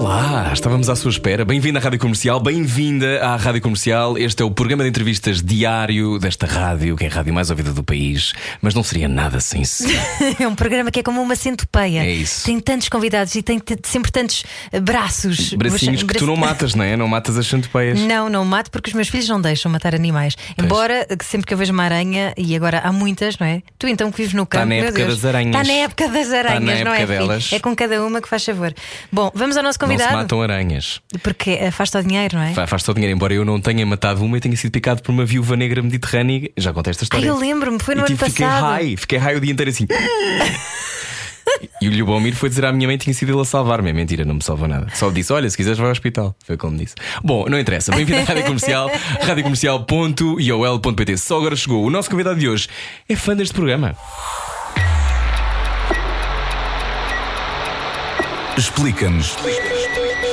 Olá, estávamos à sua espera. Bem-vindo à Rádio Comercial, bem-vinda à Rádio Comercial. Este é o programa de entrevistas diário desta rádio, que é a rádio mais ouvida do país, mas não seria nada sem si. É um programa que é como uma centopeia. É isso. Tem tantos convidados e tem sempre tantos eh, braços. Bracinhos que tu não matas, não é? Não matas as chantopeias. Não, não mato porque os meus filhos não deixam matar animais. Embora sempre que eu vejo uma aranha, e agora há muitas, não é? Tu então que vives no campo. na meu época Deus. das aranhas. Está na época das aranhas, na não é? época filho? delas. É com cada uma que faz favor. Bom, vamos ao nosso Não se matam aranhas. Porque afasta o dinheiro, não é? Fa- Faz-te o dinheiro, embora eu não tenha matado uma e tenha sido picado por uma viúva negra mediterrânea. Já contei esta Ai, história. eu lembro-me, foi no e ano tive, fiquei passado. high, fiquei high o dia inteiro assim. E o Lubomir foi dizer à minha mãe que tinha sido ele a salvar-me. É mentira, não me salvou nada. Só disse: Olha, se quiseres, vai ao hospital. Foi como disse. Bom, não interessa. Bem-vindo à Rádio Comercial, radiocomercial.iol.pt. Só agora chegou. O nosso convidado de hoje é fã deste programa. Explica-nos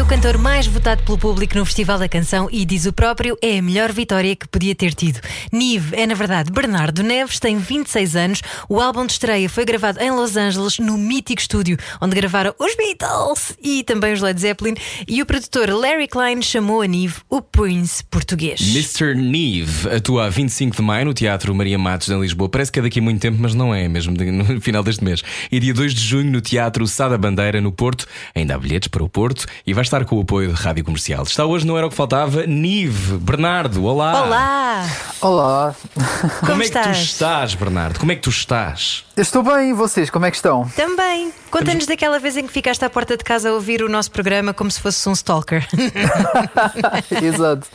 O cantor mais votado pelo público no Festival da Canção e, diz o próprio, é a melhor vitória que podia ter tido. Nive é, na verdade, Bernardo Neves, tem 26 anos. O álbum de estreia foi gravado em Los Angeles, no mítico estúdio, onde gravaram os Beatles e também os Led Zeppelin. E o produtor Larry Klein chamou a Nive o Prince português. Mr. Neve atua a 25 de maio no Teatro Maria Matos, em Lisboa. Parece que é daqui a muito tempo, mas não é, mesmo no final deste mês. E dia 2 de junho no Teatro Sá da Bandeira, no Porto. Ainda há bilhetes para o Porto e vai estar com o apoio de Rádio Comercial. Está hoje, não era o que faltava, Nive, Bernardo, olá! Olá! Olá, Como, é que tu estás? Bernardo? Como é que tu estás? eu estou bem e vocês, como é que estão? Também. Conta-nos daquela vez em que ficaste à porta de casa a ouvir o nosso programa como se fosse um stalker. Exato.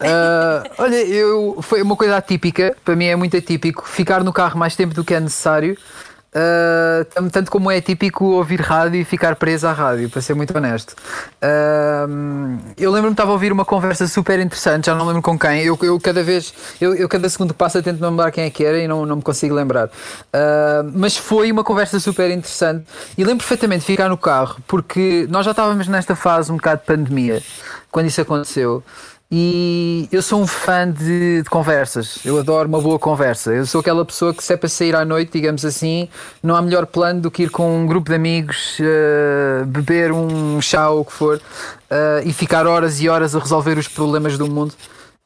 Ah, olha, eu, foi uma coisa atípica, para mim é muito atípico ficar no carro mais tempo do que é necessário. Tam- tanto como é típico ouvir rádio e ficar preso à rádio, para ser muito honesto. Ah, eu lembro-me que estava a ouvir uma conversa super interessante, já não lembro com quem. Eu, eu cada vez, eu, eu cada segundo que passa tento lembrar quem é que era e não, não me consigo lembrar. Ah, mas foi uma conversa super interessante e lembro perfeitamente de ficar no carro, porque nós já estávamos nesta fase um bocado de pandemia quando isso aconteceu. E eu sou um fã de, de conversas, eu adoro uma boa conversa. Eu sou aquela pessoa que, se é para sair à noite, digamos assim, não há melhor plano do que ir com um grupo de amigos, eh, beber um chá ou o que for, eh, e ficar horas e horas a resolver os problemas do mundo.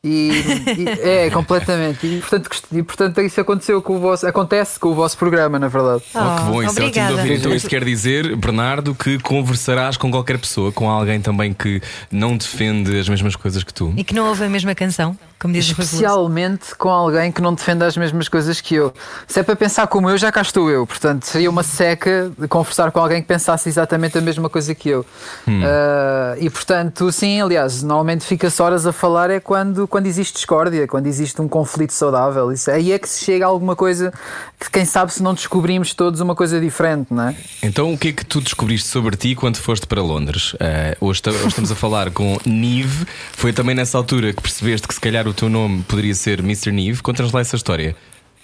E, e- é, completamente. E portanto, e portanto isso aconteceu com o vosso, acontece com o vosso programa, na verdade. Oh, que bom, isso é ótimo de obrigada. ouvir. Então, isso quer dizer, Bernardo, que conversarás com qualquer pessoa, com alguém também que não defende as mesmas coisas que tu. E que não ouve a mesma canção, como diz. Especialmente com alguém que não defenda as mesmas coisas que eu. Se é para pensar como eu, já cá estou eu. Portanto, seria uma seca de conversar com alguém que pensasse exatamente a mesma coisa que eu. Ah, e portanto, sim, aliás, normalmente fica-se horas a falar é quando, quando existe discórdia, quando existe um conflito saudável. Isso, aí é que se chega a alguma coisa que, quem sabe, se não descobrimos todos uma coisa diferente, não é? Então, o que é que tu descobriste sobre ti quando foste para Londres? Ah, hoje, hoje estamos a falar com Nive. Foi também nessa altura que percebeste que se calhar o teu nome poderia ser Mr. Nive. Conta-nos lá essa história.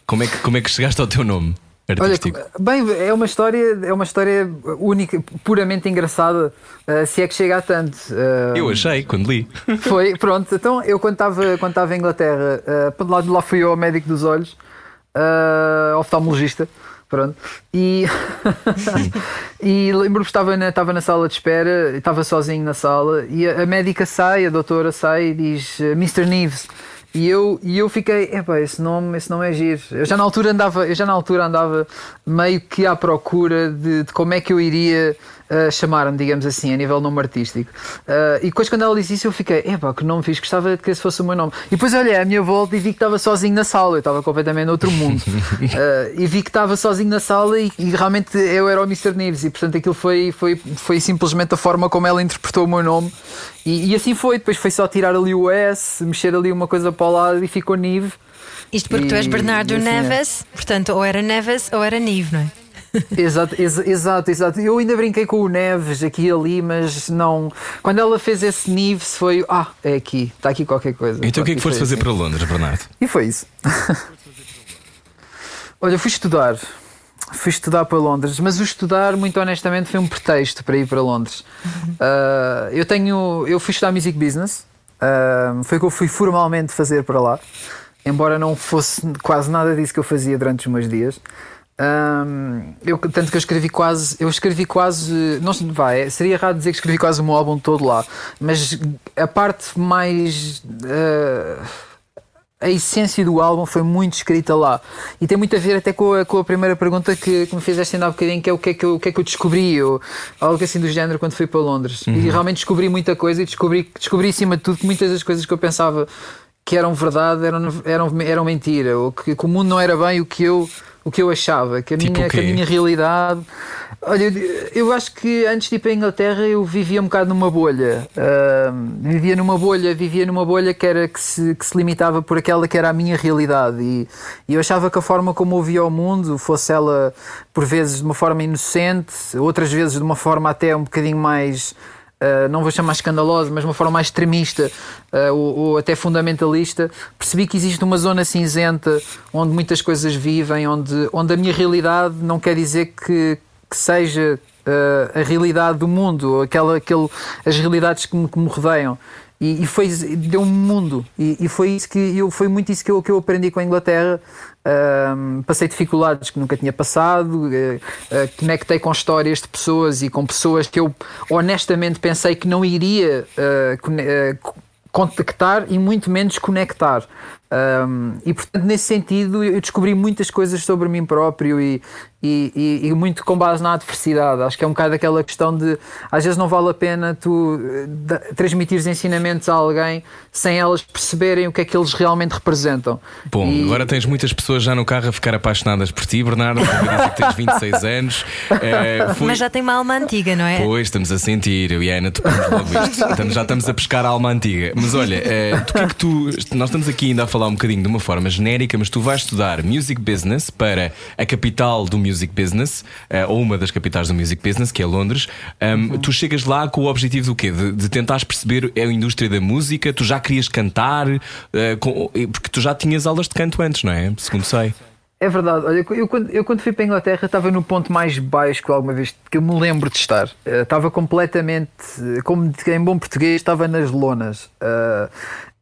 Como é, que, como é que chegaste ao teu nome Olha, artístico? bem, é uma história, é uma história única, puramente engraçada, ah, se é que chega a tanto. Ah, Eu achei, quando li. Foi, pronto. Então, eu quando estava quando em Inglaterra, uh, lá, lá fui eu ao médico dos olhos, uh, oftalmologista, pronto. E, e lembro-me que estava na, estava na sala de espera, estava sozinho na sala, e a, a médica sai, a doutora sai e diz uh, Mr. Neves. E eu, e eu fiquei, epá, esse nome, esse nome é giro. Eu já na altura andava, eu já na altura andava meio que à procura de, de como é que eu iria uh, chamar-me, digamos assim, a nível nome artístico. Uh, e depois quando ela disse isso eu fiquei, epá, que nome fiz, gostava de que esse fosse o meu nome. E depois olhei à minha volta e vi que estava sozinho na sala, eu estava completamente noutro mundo. Uh, e vi que estava sozinho na sala e, e realmente eu era o Mr. Neves e portanto aquilo foi, foi, foi simplesmente a forma como ela interpretou o meu nome. E, e assim foi, depois foi só tirar ali o S, mexer ali uma coisa para o lado e ficou Nive. Isto porque tu és E- Bernardo e assim é. Neves, portanto, ou era Neves ou era Nive, não é? Exato, ex exato, exato. Eu ainda brinquei com o Neves aqui e ali, mas não. Quando ela fez esse Neves foi. Ah, é aqui, está aqui qualquer coisa. Então o que é que foste fazer assim. para Londres, Bernardo? E foi isso. Olha, fui estudar. Fui estudar para Londres, mas o estudar, muito honestamente, foi um pretexto para ir para Londres. Uh, eu tenho. Eu fui estudar Music Business, uh, foi o que eu fui formalmente fazer para lá, embora não fosse quase nada disso que eu fazia durante os meus dias. Um, eu, tanto que eu escrevi quase, eu escrevi quase, não vai, seria errado dizer que escrevi quase o meu álbum todo lá, mas a parte mais uh, a essência do álbum foi muito escrita lá e tem muito a ver até com a, com a primeira pergunta que, que me fizeste ainda há bocadinho, que é o que é que eu, que é que eu descobri, ou algo assim do género quando fui para Londres. Uhum. E realmente descobri muita coisa e descobri, descobri acima de tudo que muitas das coisas que eu pensava que eram verdade eram, eram, eram mentira, ou que, que o mundo não era bem o que eu o que eu achava, que a, tipo minha, que a minha realidade. Olha, eu, acho que antes de ir para a Inglaterra eu vivia um bocado numa bolha. Uh, vivia numa bolha, vivia numa bolha que, era, que, se, que se limitava por aquela que era a minha realidade. E, e eu achava que a forma como eu via o mundo, fosse ela por vezes de uma forma inocente, outras vezes de uma forma até um bocadinho mais Uh, não vou chamar escandalosa, mas uma forma mais extremista uh, ou, ou, até fundamentalista, percebi que existe uma zona cinzenta onde muitas coisas vivem, onde, onde a minha realidade não quer dizer que, que seja uh, a realidade do mundo, aquela, aquele, as realidades que me, que me rodeiam. E, e foi deu um mundo e, e, foi isso que eu foi muito isso que eu, que eu aprendi com a Inglaterra um, passei dificuldades que nunca tinha passado, uh, uh, conectei com histórias de pessoas e com pessoas que eu honestamente pensei que não iria uh, contactar e muito menos conectar. Um, e portanto, nesse sentido, eu descobri muitas coisas sobre mim próprio e, e, e, muito com base na adversidade. Acho que é um bocado aquela questão de às vezes não vale a pena tu eh, transmitir ensinamentos a alguém sem elas perceberem o que é que eles realmente representam. Bom, e... agora tens muitas pessoas já no carro a ficar apaixonadas por ti, Bernardo. Que tens 26 anos. É, foi... Mas já tem uma alma antiga, não é? Pois, estamos a sentir, eu e a Ana topamos logo isto. Estamos, já estamos a pescar a alma antiga. Mas olha, é, que é que tu. Nós estamos aqui ainda a falar um bocadinho de uma forma genérica, mas tu vais estudar Music Business para a capital do Music Business, uh, ou uma das capitais do Music Business, que é Londres. Um, uhum. Tu chegas lá com o objetivo do quê? De, de tentares perceber a indústria da música? Tu já querias cantar? Uh, com, porque tu já tinhas aulas de canto antes, não é? Segundo sei. É verdade, olha, eu quando, eu quando fui para a Inglaterra estava no ponto mais baixo que alguma vez que eu me lembro de estar. Uh, estava completamente, como em bom português, estava nas lonas. Uh,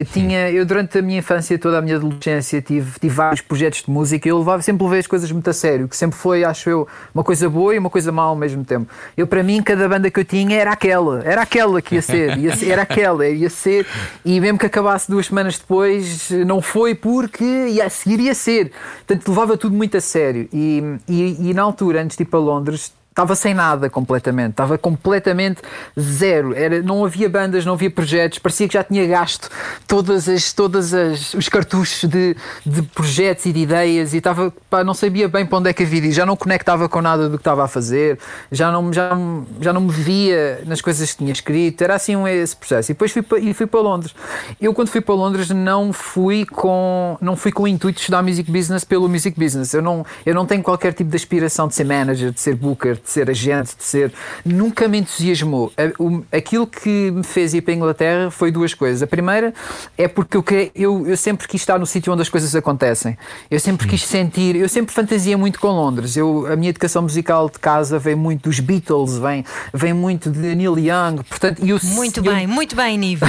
tinha, eu durante a minha infância, toda a minha adolescência, tive, tive vários projetos de música e eu levava, sempre levei as coisas muito a sério, que sempre foi, acho eu, uma coisa boa e uma coisa má ao mesmo tempo. Eu, para mim, cada banda que eu tinha era aquela, era aquela que ia ser, ia ser era aquela, ia ser, e mesmo que acabasse duas semanas depois, não foi porque ia, a seguir ia ser. Portanto, levava tudo muito a sério. E, e, e na altura, antes de ir para Londres, estava sem nada completamente, estava completamente zero. Era, não havia bandas, não havia projetos, parecia que já tinha gasto todas as, todas as, os cartuchos de, de projetos e de ideias e estava, pá, não sabia bem para onde é que havia já não conectava com nada do que estava a fazer, já não, já, já não me via nas coisas que tinha escrito, era assim esse processo. E depois fui para, e fui para Londres. Eu quando fui para Londres não fui com não fui com o intuito de estudar music business pelo music business. Eu não, eu não tenho qualquer tipo de aspiração de ser manager, de ser booker, de ser agente, de ser. Nunca me entusiasmou. Aquilo que me fez ir para a Inglaterra foi duas coisas. A primeira é porque eu, eu, eu sempre quis estar no sítio onde as coisas acontecem. Eu sempre quis sentir. Eu sempre fantasia muito com Londres. Eu, a minha educação musical de casa vem muito dos Beatles, vem, vem muito de Neil Young. Portanto, eu, muito eu, bem, muito bem, Nive.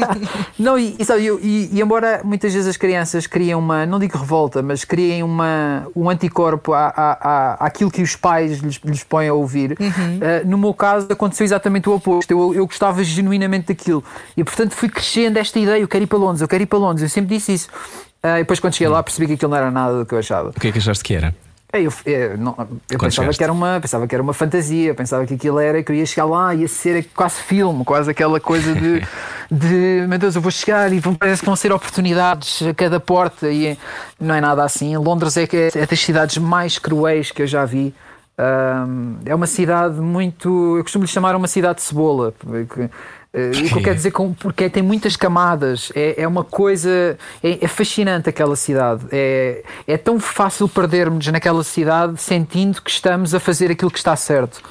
não, e, e, e, e, embora muitas vezes as crianças criem uma, não digo revolta, mas criem uma, um anticorpo à, à, à, àquilo que os pais lhes, lhes põem a ouvir. Uhum. Uh, no meu caso, aconteceu exatamente o oposto. Eu, eu gostava genuinamente daquilo. E portanto fui crescendo esta ideia: eu quero ir para Londres, eu quero ir para Londres. Eu sempre disse isso. Uh, e depois, quando cheguei lá, percebi que aquilo não era nada do que eu achava. O que é que achaste que era? Eu, eu, não, eu pensava, que era uma, pensava que era uma fantasia, pensava que aquilo era, que eu ia chegar lá, ia ser quase filme, quase aquela coisa de, de meu Deus, eu vou chegar e parece que vão ser oportunidades a cada porta, e não é nada assim. Londres é, é, é das cidades mais cruéis que eu já vi é uma cidade muito. Eu costumo lhe chamar uma cidade de cebola. Porque, Uh, o que eu quero dizer com. Porque tem muitas camadas, é, é uma coisa. É, é, fascinante aquela cidade. É, é tão fácil perdermos naquela cidade sentindo que estamos a fazer aquilo que está certo.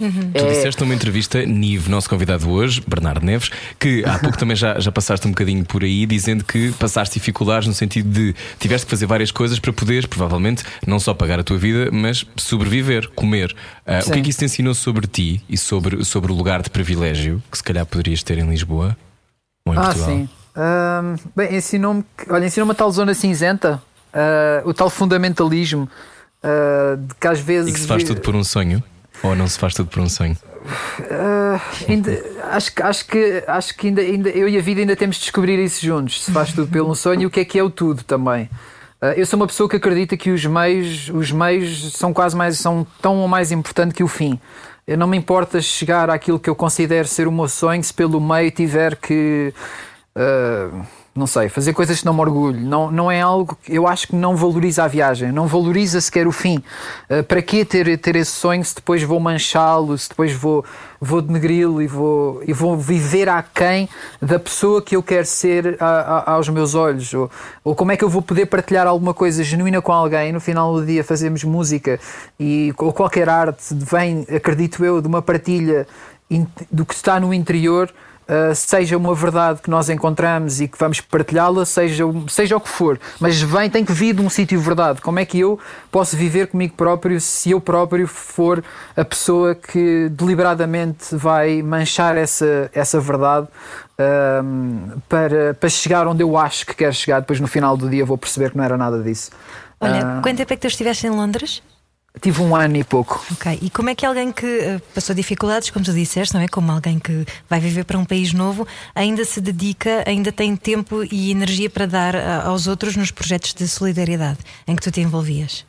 Uhum. Tu disseste numa entrevista, Nive, nosso convidado hoje, Bernardo Neves, que há pouco também já, já passaste um bocadinho por aí, dizendo que passaste dificuldades no sentido de tiveste que fazer várias coisas para poderes, provavelmente, não só pagar a tua vida, mas sobreviver, comer. Uh, o que é que isso te ensinou sobre ti e sobre, sobre o lugar de privilégio que se calhar poderias ter em Lisboa ou em ah, Portugal? Sim. Bem, ensinou-me olha, ensinou-me a tal zona cinzenta, uh, o tal fundamentalismo, uh, de que às vezes. E que se faz tudo por um sonho? Ou não se faz tudo por um sonho? Uh, ainda, acho, acho, que, acho que ainda, ainda eu e a vida ainda temos de descobrir isso juntos. Se faz tudo pelo sonho e o que é que é o tudo também. Uh, eu sou uma pessoa que acredita que os meios, os meios são quase mais são tão ou mais importante que o fim. Eu não me importa chegar àquilo que eu considero ser o meu sonho se pelo meio tiver que uh, não sei, fazer coisas que não me orgulho, não, não é algo que eu acho que não valoriza a viagem, não valoriza sequer o fim. Uh, para que ter, ter esse sonho se depois vou manchá-lo, se depois vou, vou denegri-lo e vou, e vou viver aquém da pessoa que eu quero ser a, a, aos meus olhos? Ou, ou como é que eu vou poder partilhar alguma coisa genuína com alguém? No final do dia fazemos música e ou qualquer arte vem, acredito eu, de uma partilha do que está no interior Uh, seja uma verdade que nós encontramos e que vamos partilhá-la, seja, seja o que for, mas vem, tem que vir de um sítio verdade. Como é que eu posso viver comigo próprio se eu próprio for a pessoa que deliberadamente vai manchar essa, essa verdade uh, para, para chegar onde eu acho que quero chegar? Depois no final do dia vou perceber que não era nada disso. Olha, uh, quanto tempo é que tu estiveste em Londres? Tive um ano e pouco. Ok. E como é que alguém que uh, passou dificuldades, como tu disseste, não é? Como alguém que vai viver para um país novo, ainda se dedica, ainda tem tempo e energia para dar uh, aos outros nos projetos de solidariedade em que tu te envolvias?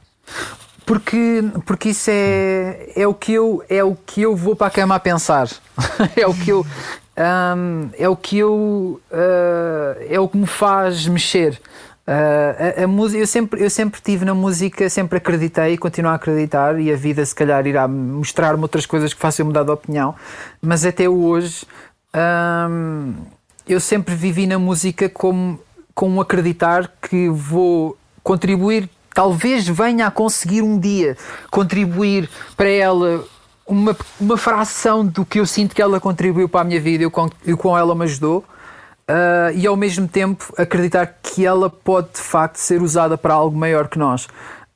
Porque, porque isso é, é, o que eu, é o que eu vou para a cama a pensar. é o que eu. Um, é o que eu. Uh, é o que me faz mexer. Uh, a, a música, eu sempre, eu sempre tive na música, sempre acreditei e continuo a acreditar, e a vida se calhar irá mostrar-me outras coisas que façam mudar de opinião, mas até hoje um, eu sempre vivi na música como, com acreditar que vou contribuir, talvez venha a conseguir um dia contribuir para ela uma, uma fração do que eu sinto que ela contribuiu para a minha vida e o quão ela me ajudou uh, e ao mesmo tempo acreditar que ela pode de facto ser usada para algo maior que nós.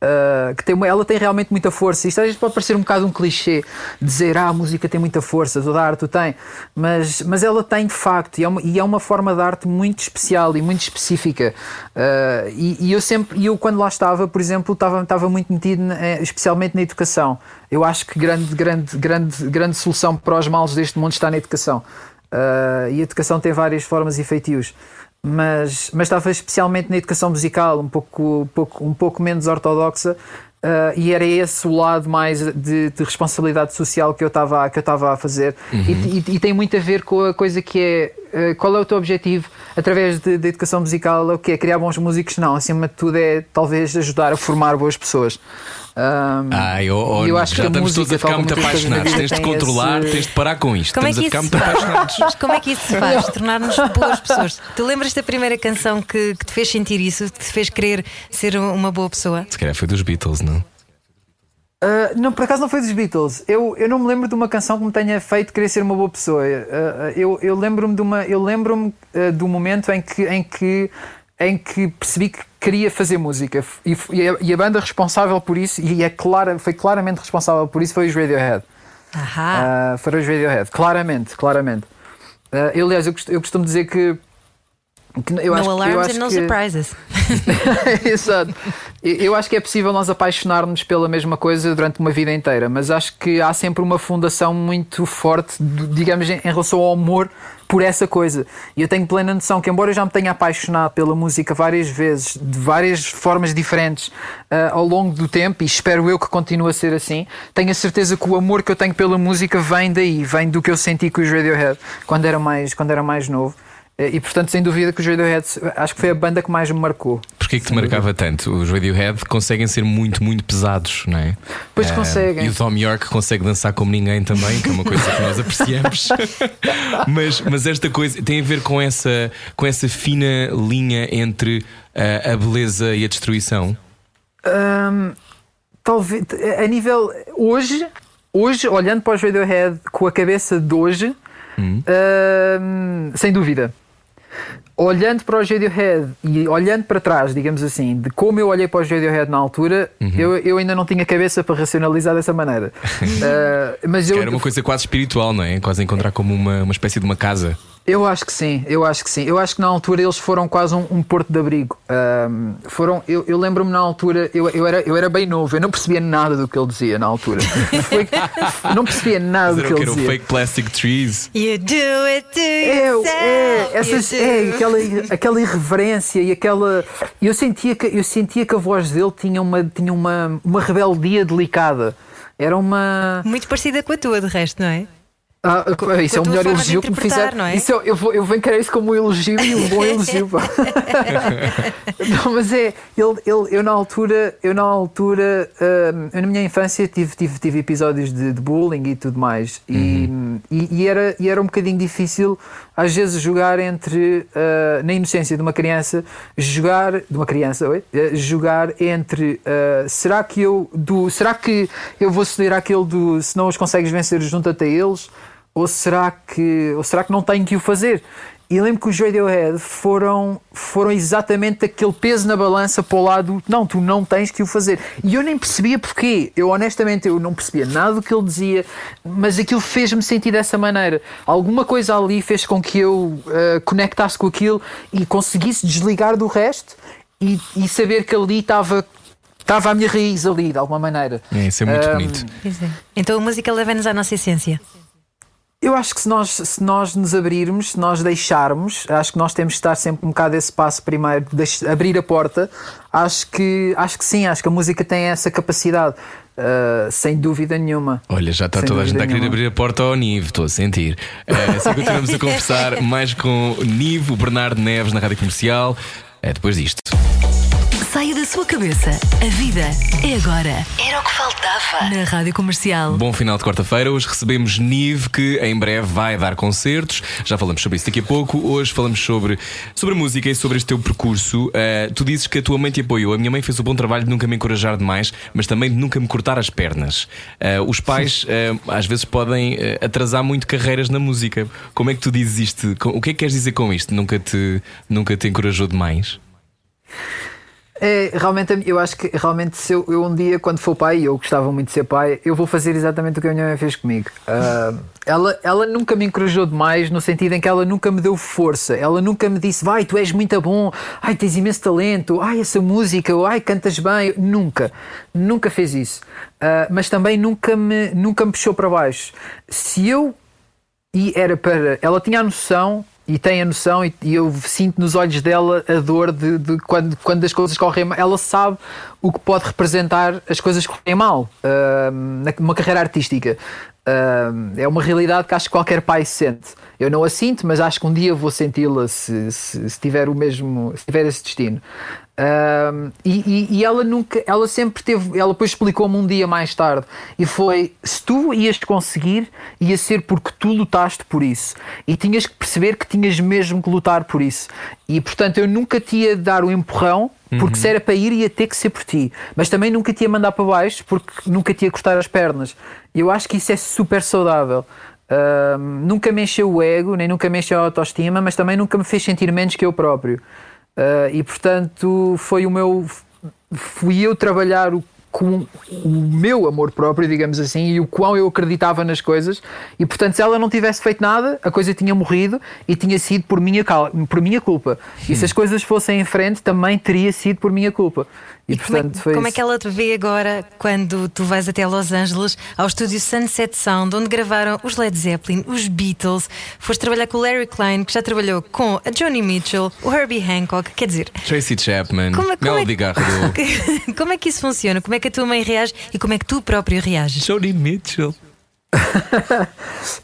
Uh, que tem, ela tem realmente muita força. Isto às vezes pode parecer um bocado um clichê dizer ah, a música tem muita força, toda a arte tem, mas, mas ela tem de facto, e é, uma, e é uma forma de arte muito especial e muito específica. Uh, e, e, eu sempre, eu quando lá estava, por exemplo, estava, estava muito metido na, eh, especialmente na educação. Eu acho que grande, grande, grande, grande solução para os males deste mundo está na educação. Uh, e a educação tem várias formas e feitios. Mas, mas estava especialmente na educação musical, um pouco, pouco, um pouco menos ortodoxa, Uh, e era esse o lado mais de, de responsabilidade social que eu estava que eu estava a fazer uhum. e, e, e, tem muito a ver com a coisa que é uh, qual é o teu objetivo através da educação musical é o que é criar bons músicos não acima de tudo é talvez ajudar a formar boas pessoas um, Ai, oh, oh, eu acho já que estamos todos a ficar muito apaixonados. Tens de controlar, esse... tens de parar com isto. Como estamos é que a ficar muito apaixonados. Como é que isso se faz? Tornar-nos boas pessoas. Tu lembras da primeira canção que, que, te fez sentir isso, que te fez querer ser uma boa pessoa? Se calhar foi dos Beatles, não? Uh, não, por acaso não foi dos Beatles. Eu, eu não me lembro de uma canção que me tenha feito querer ser uma boa pessoa. Uh, eu eu lembro-me de uma, eu lembro-me uh, do momento em que, em que em que percebi que queria fazer música e, e, a, banda responsável por isso e é clara, foi claramente responsável por isso foi os Radiohead. Ahá. Uh, foram os Radiohead, claramente, claramente. Uh, eu, aliás, eu costumo dizer que eu no alarms acho and no que... surprises. Exato. Eu acho que é possível nós apaixonarmos pela mesma coisa durante uma vida inteira, mas acho que há sempre uma fundação muito forte, digamos, em relação ao amor por essa coisa. E eu tenho plena noção que, embora eu já me tenha apaixonado pela música várias vezes, de várias formas diferentes uh, ao longo do tempo, e espero eu que continue a ser assim, tenho a certeza que o amor que eu tenho pela música vem daí, vem do que eu senti com os Radiohead quando era mais, quando era mais novo. Eh, e portanto, sem dúvida que os Radiohead acho que foi a banda que mais me marcou. Porquê que te marcava tanto? Os Radiohead conseguem ser muito, muito pesados, não é? Pois Ah, conseguem. E o Tom York consegue dançar como ninguém também, que é uma coisa que nós apreciamos. mas, mas esta coisa tem a ver com essa, com essa fina linha entre ah, a beleza e a destruição. Hum, talvez a nível hoje, hoje, olhando para os Radiohead com a cabeça de hoje, hum, sem dúvida. Olhando para os Radiohead e olhando para trás, digamos assim, de como eu olhei para os Radiohead na altura, eu, eu ainda não tinha cabeça para racionalizar dessa maneira. Uh, mas eu, era uma coisa quase espiritual, não é? Quase encontrar como uma, uma espécie de uma casa. Eu acho que sim, eu acho que sim. Eu acho que na altura eles foram quase um, um porto de abrigo. Ahm, foram, eu, eu lembro-me na altura, eu, eu, era, eu era bem novo, eu não percebia nada do que ele dizia na altura. Foi- não percebia nada do que ele dizia. fake plastic trees. You do it to É, yourself. é, essas, you do. é aquela, aquela irreverência e aquela. Eu sentia, que, eu sentia que a voz dele tinha uma, tinha uma, uma rebeldia delicada. Era uma. Muito parecida com a tua, de resto, não é? Ah, isso é o melhor elogio que me fizeram. não é? Isso eu, eu, vou, eu vou encarar isso como um elogio e um bom elogio. não, mas é, ele, ele, eu na altura, eu na altura, hum, eu na minha infância tive, tive, tive episódios de, de bullying e tudo mais. E, e, e era, e era um bocadinho difícil, às vezes, jogar entre, ah, na inocência de uma criança, jogar, de uma criança, oi? Eh, jogar entre, ah, será que eu, do, será que eu vou ceder àquele do, se não os consegues vencer, junta-te a eles? Ou será que ou será que não tenho que o fazer? E lembro que os Radiohead foram, foram exatamente aquele peso na balança para o lado, não, tu não tens que o fazer. E eu nem percebia porquê. Eu honestamente eu não percebia nada do que ele dizia, mas aquilo fez-me sentir dessa maneira. Alguma coisa ali fez com que eu eh, conectasse com aquilo e conseguisse desligar do resto e, e saber que ali estava estava a minha raiz ali, de alguma maneira. É, isso é muito Ahm, bonito. É. Então a música leva-nos à nossa essência. Eu acho que se nós, se nós nos abrirmos, se nós deixarmos, acho que nós temos que estar sempre um bocado esse passo primeiro, abrir a porta. Acho que, acho que sim, acho que a música tem essa capacidade, uh, sem dúvida nenhuma. Olha, já está Sem toda a gente a querer abrir a porta ao Nive, estou a sentir. Eh, assim continuamos a conversar mais com o Nive, o Bernardo Neves na rádio comercial. É depois disto. Saia da sua cabeça. A vida é agora. Era o que faltava. Na Rádio Comercial. Bom final de quarta-feira. Hoje recebemos Nive, que em breve vai dar concertos. Já falamos sobre isso daqui a pouco. Hoje falamos sobre, sobre a música e sobre este teu percurso. Eh, tu dizes que a tua mãe te apoiou. A minha mãe fez o bom trabalho de nunca me encorajar demais, mas também de nunca me cortar as pernas. Eh, os pais eh, às vezes podem atrasar muito carreiras na música. Como é que tu dizes isto? O que é que queres dizer com isto? Nunca te, nunca te encorajou demais? É, realmente, eu acho que realmente se eu, eu um dia, quando for pai, e eu gostava muito de ser pai, eu vou fazer exatamente o que a minha mãe fez comigo. Ah, ela, ela nunca me encorajou demais, no sentido em que ela nunca me deu força. Ela nunca me disse, vai, tu és muito bom, ai, tens imenso talento, ai, essa música, ai, cantas bem. Nunca, nunca fez isso. Ah, mas também nunca me, nunca me puxou para baixo. Se eu e era para. Ela tinha a noção e tem a noção, e, e eu sinto nos olhos dela a dor de, de quando, quando as coisas correm mal. Ela sabe o que pode representar as coisas que correm mal ahm, numa carreira artística. Ahm, é uma realidade que acho que qualquer pai sente. Eu não a sinto, mas acho que um dia vou senti-la se, se, se tiver o mesmo, se tiver esse destino. Ahm, e, e- ela nunca, ela sempre teve, ela depois explicou-me um dia mais tarde e foi: se tu ias conseguir, ia ser porque tu lutaste por isso e tinhas que perceber que tinhas mesmo que lutar por isso. E portanto, eu nunca te ia dar o empurrão, porque se era para ir, ia ter que ser por ti, mas também nunca te ia mandar para baixo, porque nunca te ia cortar as pernas. E eu acho que isso é super saudável. Ahm, nunca me encheu o ego, nem nunca me encheu a autoestima, mas também nunca me fez sentir menos que eu próprio. Ah, e portanto foi o meu fui eu trabalhar o, com o meu amor próprio, digamos assim, e o quão eu acreditava nas coisas. E portanto, se ela não tivesse feito nada, a coisa tinha morrido e tinha sido por minha, por minha culpa. E se as coisas fossem em frente, também teria sido por minha culpa. E, como, é, portanto, foi como é isso. que ela te vê agora quando tu vais até Los Angeles ao estúdio Sunset Sound, onde gravaram os Led Zeppelin, os Beatles, foste trabalhar com o Larry Klein, que já trabalhou com a Joni Mitchell, o Herbie Hancock, quer dizer. Tracy Chapman, Como é, como, Melody é, Garrido, como é que isso funciona? Como é que a tua mãe reage e como é que tu próprio reages? Joni Mitchell.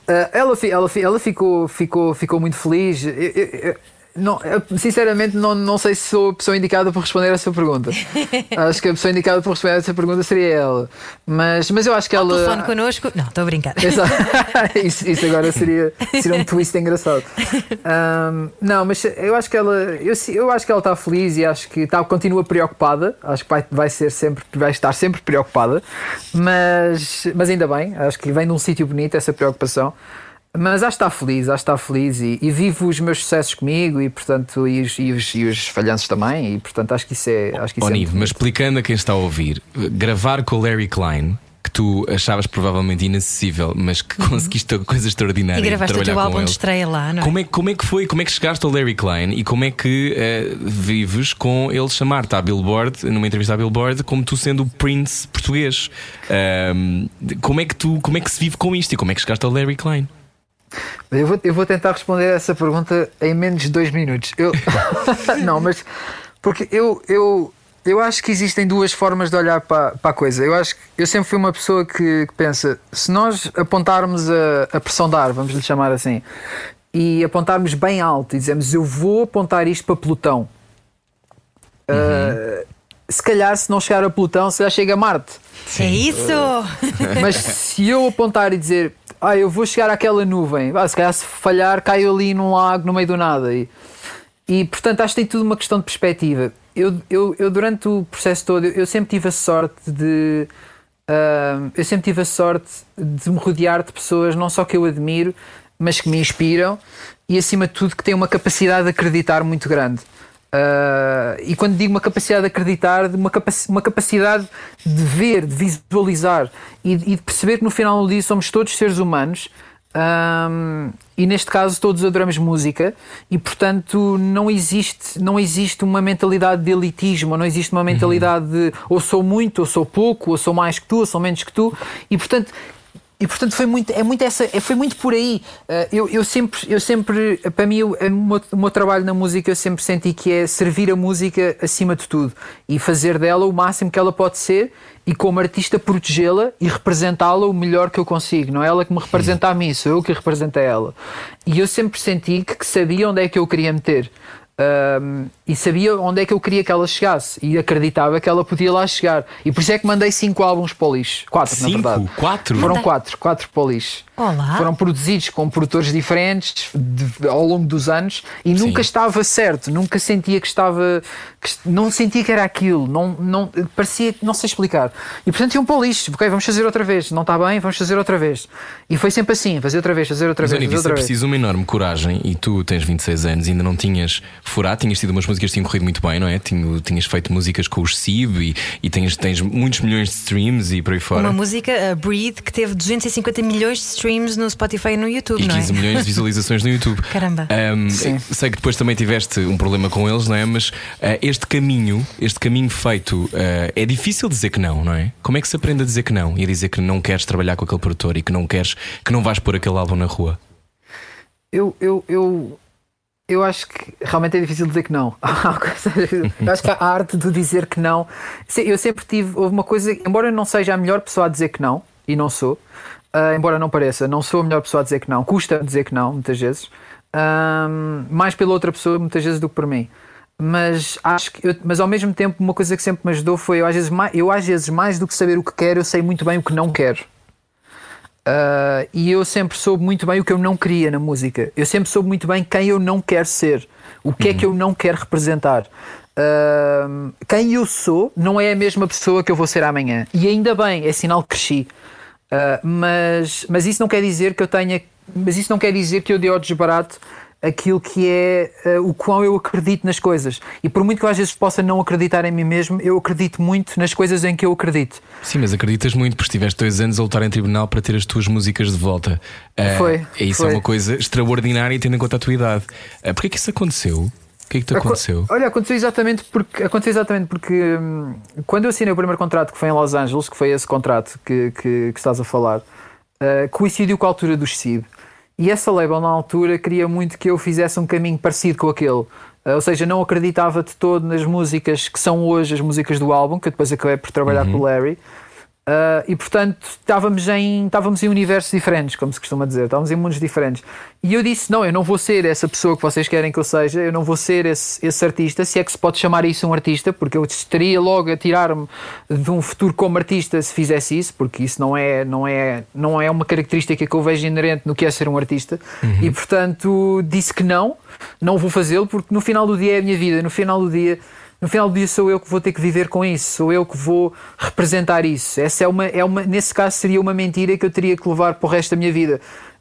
Ah, ela, ela, ela ficou, ficou, ficou muito feliz. Eu, eu- eu- não, sinceramente, não, não sei se sou a pessoa indicada para responder essa pergunta. acho que a pessoa indicada para responder essa pergunta seria ela. Mas, mas eu acho que Ao ela. telefone connosco. Não, estou a brincar. Isso, isso agora seria, seria um twist engraçado. Um, não, mas eu acho que ela, eu, eu acho que ela está feliz e acho que está, continua preocupada. Acho que vai, vai ser sempre, vai estar sempre preocupada. Mas, mas ainda bem, acho que vem de um sítio bonito essa preocupação. Mas acho que está feliz, acho que está feliz e, e vivo os meus sucessos comigo e portanto e os, e os, e os falhanços também e portanto acho que isso é acho que isso oh, é Nive, mas explicando a quem está a ouvir, gravar com o Larry Klein que tu achavas provavelmente inacessível, mas que conseguiste coisa extraordinária. E gravaste o teu com álbum ele. de estreia lá, não é? Como é, como é que foi? Como é que chegaste ao Larry Klein e como é que eh, vives com ele chamar-te à Billboard, numa entrevista à Billboard, como tu sendo o Prince português? Ahm, como é que tu, como é que se vive com isto e como é que chegaste ao Larry Klein? Eu vou, eu vou tentar responder essa pergunta em menos de dois minutos. Eu... não, mas porque eu, eu, eu acho que existem duas formas de olhar para, para a coisa. Eu acho que eu sempre fui uma pessoa que, que pensa: se nós apontarmos a, a pressão de ar, vamos lhe chamar assim, e apontarmos bem alto e dizemos eu vou apontar isto para Plutão, uh, se calhar, se não chegar a Plutão, se já chega a Marte. É isso! Mas se eu apontar e dizer, ah, eu vou chegar àquela nuvem, ah, se calhar se falhar, caio ali num lago no meio do nada. E, e portanto, acho que tem tudo uma questão de perspectiva. Eu, eu, eu durante o processo todo, eu, sempre tive a sorte de. ah, eu sempre tive a sorte de me rodear de pessoas não só que eu admiro, mas que me inspiram e, acima de tudo, que têm uma capacidade de acreditar muito grande. Uh, e quando digo uma capacidade de acreditar, uma, capaci uma capacidade de ver, de visualizar e, e de perceber que no final do dia somos todos seres humanos um, e neste caso todos adoramos música e portanto não existe, não existe uma mentalidade de elitismo, não existe uma mentalidade de ou sou muito, ou sou pouco, ou sou mais que tu, ou sou menos que tu e portanto e portanto foi muito, é muito essa, é- foi muito por aí. Uh, eu, eu sempre, eu sempre, para mim, eu- o meu, o meu trabalho na música eu sempre senti que é servir a música acima de tudo e fazer dela o máximo que ela pode ser e como artista protegê-la e representá-la o melhor que eu consigo. Não é ela que me representa a mim, sou eu que represento a ela. E eu sempre senti que, que sabia onde é que eu queria meter. Um, e sabia onde é que eu queria que ela chegasse e acreditava que ela podia lá chegar. E por isso é que mandei cinco álbuns para o lixo. Quatro, Cinco? na verdade. Quatro? Foram quatro, quatro para o lixo. Olá. Foram produzidos com produtores diferentes de- ao longo dos anos e nunca estava certo, nunca sentia que estava. que não sentia que era aquilo, não, não, parecia não sei explicar. E portanto iam para o lixo, ok, vamos fazer outra vez, não está bem, vamos fazer outra vez. E foi sempre assim, fazer outra vez, fazer outra Mas, vez, Olivia, fazer é vez. preciso uma enorme coragem e tu tens 26 anos e ainda não tinhas furado, tinhas tido umas músicas que tinham corrido muito bem, não é? Tinha- tinhas feito músicas com os SIB e, e tens, tens muitos milhões de streams e por aí fora. Uma música, a Breathe, que teve 250 milhões de streams no Spotify e no YouTube, E não é? 15 milhões de visualizações no YouTube. Caramba. Sim. sei que depois também tiveste um problema com eles, não é? Mas ah, este caminho, este caminho feito, ah, é difícil dizer que não, não é? Como é que se aprende a dizer que não e a dizer que não queres trabalhar com aquele produtor e que não queres, que não vais pôr aquele álbum na rua? Eu, eu, eu, eu acho que realmente é difícil dizer que não. eu acho que a arte de dizer que não. Eu sempre tive. Houve uma coisa. Embora eu não seja a melhor pessoa a dizer que não, e não sou, ah, embora não pareça, não sou a melhor pessoa a dizer que não. Custa dizer que não, muitas vezes. Ahm, mais pela outra pessoa, muitas vezes, do que por mim. Mas acho que, eu- mas ao mesmo tempo, uma coisa que sempre me ajudou foi eu às vezes mais, eu às vezes mais do que saber o que quero, eu sei muito bem o que não quero. Uh, e eu sempre soube muito bem o que eu não queria na música. Eu sempre soube muito bem quem eu não quero ser, o que é que eu não quero representar. Uh, quem eu sou não é a mesma pessoa que eu vou ser amanhã. E ainda bem, é sinal que cresci. Uh, mas, mas isso não quer dizer que eu tenha. Mas isso não quer dizer que eu dê ao desbarato aquilo que é uh, o quão eu acredito nas coisas. E por muito que eu às vezes possa não acreditar em mim mesmo, eu acredito muito nas coisas em que eu acredito. Sim, mas acreditas muito porque estiveste dois anos a lutar em tribunal para ter as tuas músicas de volta. Ah, Foi, e Isso foi. é uma coisa extraordinária tendo em conta a tua idade. Uh, Porquê que isso aconteceu? O que é que te Aco- aconteceu? Olha, aconteceu exatamente porque aconteceu exatamente porque hum, quando eu assinei o primeiro contrato que foi em Los Angeles, que foi esse contrato que, que, que estás a falar, uh, coincidiu com a altura dos CIB. E essa label na altura queria muito que eu fizesse um caminho parecido com aquele. Uh, ou seja, não acreditava de todo nas músicas que são hoje as músicas do álbum, que eu depois acabei por trabalhar com o Larry. Uh, e portanto estávamos em, estávamos em universos diferentes, como se costuma dizer, estávamos em mundos diferentes. E eu disse: Não, eu não vou ser essa pessoa que vocês querem que eu seja, eu não vou ser esse, esse artista, se é que se pode chamar isso um artista, porque eu estaria logo a tirar-me de um futuro como artista se fizesse isso, porque isso não é, não é, não é uma característica que eu vejo inerente no que é ser um artista. Uhum. E portanto disse que não, não vou fazê-lo, porque no final do dia é a minha vida, no final do dia no final do dia sou eu que vou ter que viver com isso, sou eu que vou representar isso. Essa é uma, é uma, nesse caso seria uma mentira que eu teria que levar para o resto da minha vida.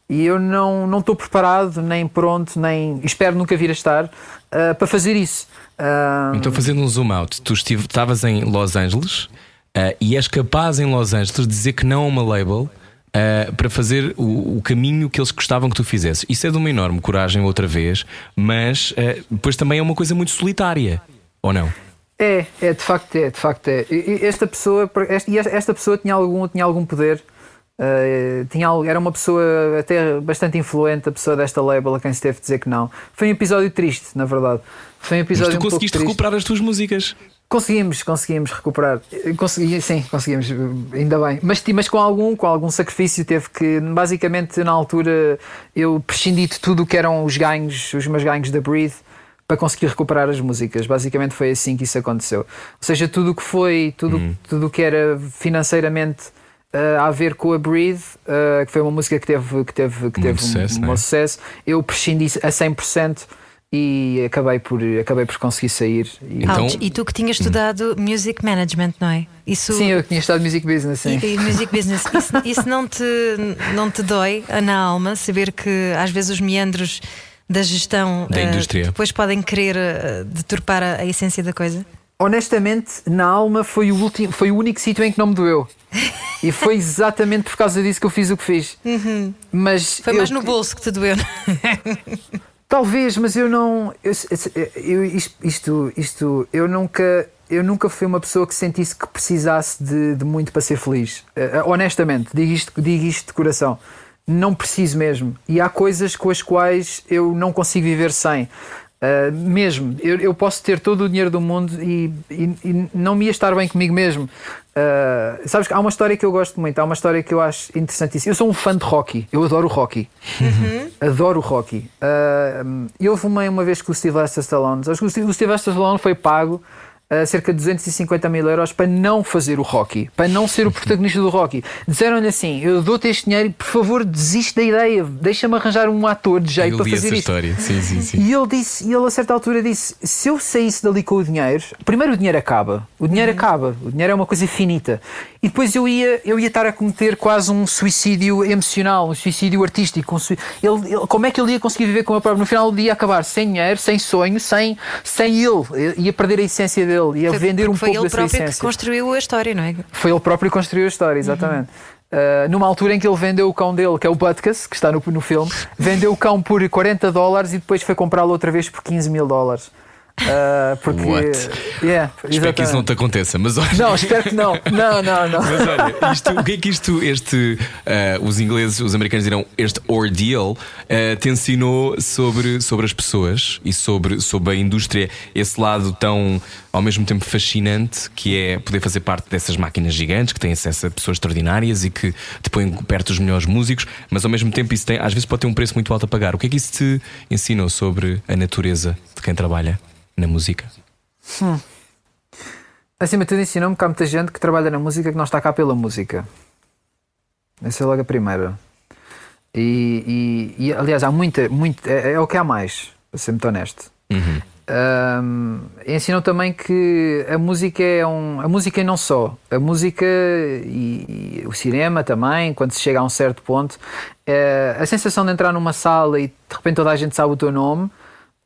E eu não, não estou preparado, nem pronto, nem espero nunca vir a estar uh, para fazer isso. Uh... Então, fazendo um zoom out, tu estavas em Los Angeles uh, e és capaz em Los Angeles de dizer que não a uma label. Uh, para fazer o, o, caminho que eles gostavam que tu fizesses. Isso é de uma enorme coragem, outra vez, mas uh, depois também é uma coisa muito solitária ou não? É, é de facto é, de facto é. Esta pessoa, esta pessoa tinha algum, tinha algum poder. Uh, tinha, era uma pessoa até bastante influente, a pessoa desta label a quem se teve de dizer que não. Foi um episódio triste, na verdade. Foi um episódio Mas tu um conseguiste recuperar as tuas músicas? Conseguimos, conseguimos recuperar. Consegui, sim, conseguimos, ainda bem. Mas, mas com algum, com algum sacrifício teve que, basicamente, na altura, eu prescindi de tudo o que eram os ganhos, os meus ganhos da Breathe para conseguir recuperar as músicas. Basicamente foi assim que isso aconteceu. Ou seja, tudo o que foi, tudo uhum. tudo que era financeiramente uh, a ver com a Breathe, uh, que foi uma música que teve, que teve, que teve sucesso, um, um é? sucesso, eu prescindi a 100% e acabei por, acabei por conseguir sair. E, então... e tu que tinhas estudado Music Management, não é? Isso... Sim, eu tinha estudado Music Business. Sim. E, e music Business. Isso, isso não, te, não te dói na alma saber que às vezes os meandros da gestão da uh, indústria. depois podem querer uh, deturpar a, a, essência da coisa? Honestamente, na alma foi o, último, foi o único sítio em que não me doeu. e foi exatamente por causa disso que eu fiz o que fiz. Uhum. Mas foi eu, mais no bolso que te doeu. Talvez, mas eu não. Eu, eu, isto, isto, eu nunca. Eu nunca fui uma pessoa que sentisse que precisasse de, de muito para ser feliz. Uh, honestamente, digo isto, digo isto de coração não preciso mesmo. E há coisas com as quais eu não consigo viver sem. Uh, mesmo, eu, eu, posso ter todo o dinheiro do mundo e, e, e não me ia estar bem comigo mesmo. Uh, sabes que há uma história que eu gosto muito, há uma história que eu acho interessantíssima. Eu sou um fã de Rocky, eu adoro o Rocky. Uhum. Adoro o Rocky. Uh, e houve uma, uma vez que o Steve Lester Stallone, o Steve Lester Stallone foi pago uh, cerca de 250 mil euros para não fazer o Rocky, para não ser o protagonista do Rocky. Disseram-lhe assim: Eu dou-te este dinheiro, por favor, desiste da ideia, deixa-me arranjar um ator de jeito para fazer isso. Sim, sim, sim. E ele disse, e ele a certa altura disse: Se eu saísse dali com o dinheiro, primeiro o dinheiro acaba, o dinheiro uhum. acaba, o dinheiro é uma coisa finita, e depois eu ia, eu ia estar a cometer quase um suicídio emocional, um suicídio artístico. Um ele, ele, como é que ele ia conseguir viver com ele próprio? No final do dia, acabar sem dinheiro, sem sonho, sem, sem ele, ia perder a essência dele dele e a foi, vender um pouco da sua essência. Foi ele próprio que construiu a história, não é? Foi ele próprio que construiu a história, exatamente. Uhum. Uh, numa altura em que ele vendeu o cão dele, que é o Butkus, que está no, no filme, vendeu o cão por 40 dólares e depois foi comprá-lo outra vez por 15 mil dólares. Uh, porque. What? Yeah, espero que isso não te aconteça, mas olha. Não, espero que não. Não, não, não. Mas olha, isto, o que é que isto, este, uh, os ingleses, os americanos dirão, este ordeal, uh, te ensinou sobre, sobre as pessoas e sobre, sobre a indústria, esse lado tão, ao mesmo tempo, fascinante que é poder fazer parte dessas máquinas gigantes que têm acesso a pessoas extraordinárias e que te põem perto dos melhores músicos, mas ao mesmo tempo isso tem, às vezes pode ter um preço muito alto a pagar. O que é que isso te ensinou sobre a natureza de quem trabalha? na música? Hum. Acima de tudo, ensinou-me que há muita gente que trabalha na música que não está cá pela música. Essa é logo a primeira. E, e, e aliás, há muita, muita é, é, o que há mais, para ser muito honesto. Uhum. Um, ensinou também que a música é um. A música não só. A música e, e o cinema também, quando se chega a um certo ponto, é, a sensação de entrar numa sala e de repente toda a gente sabe o teu nome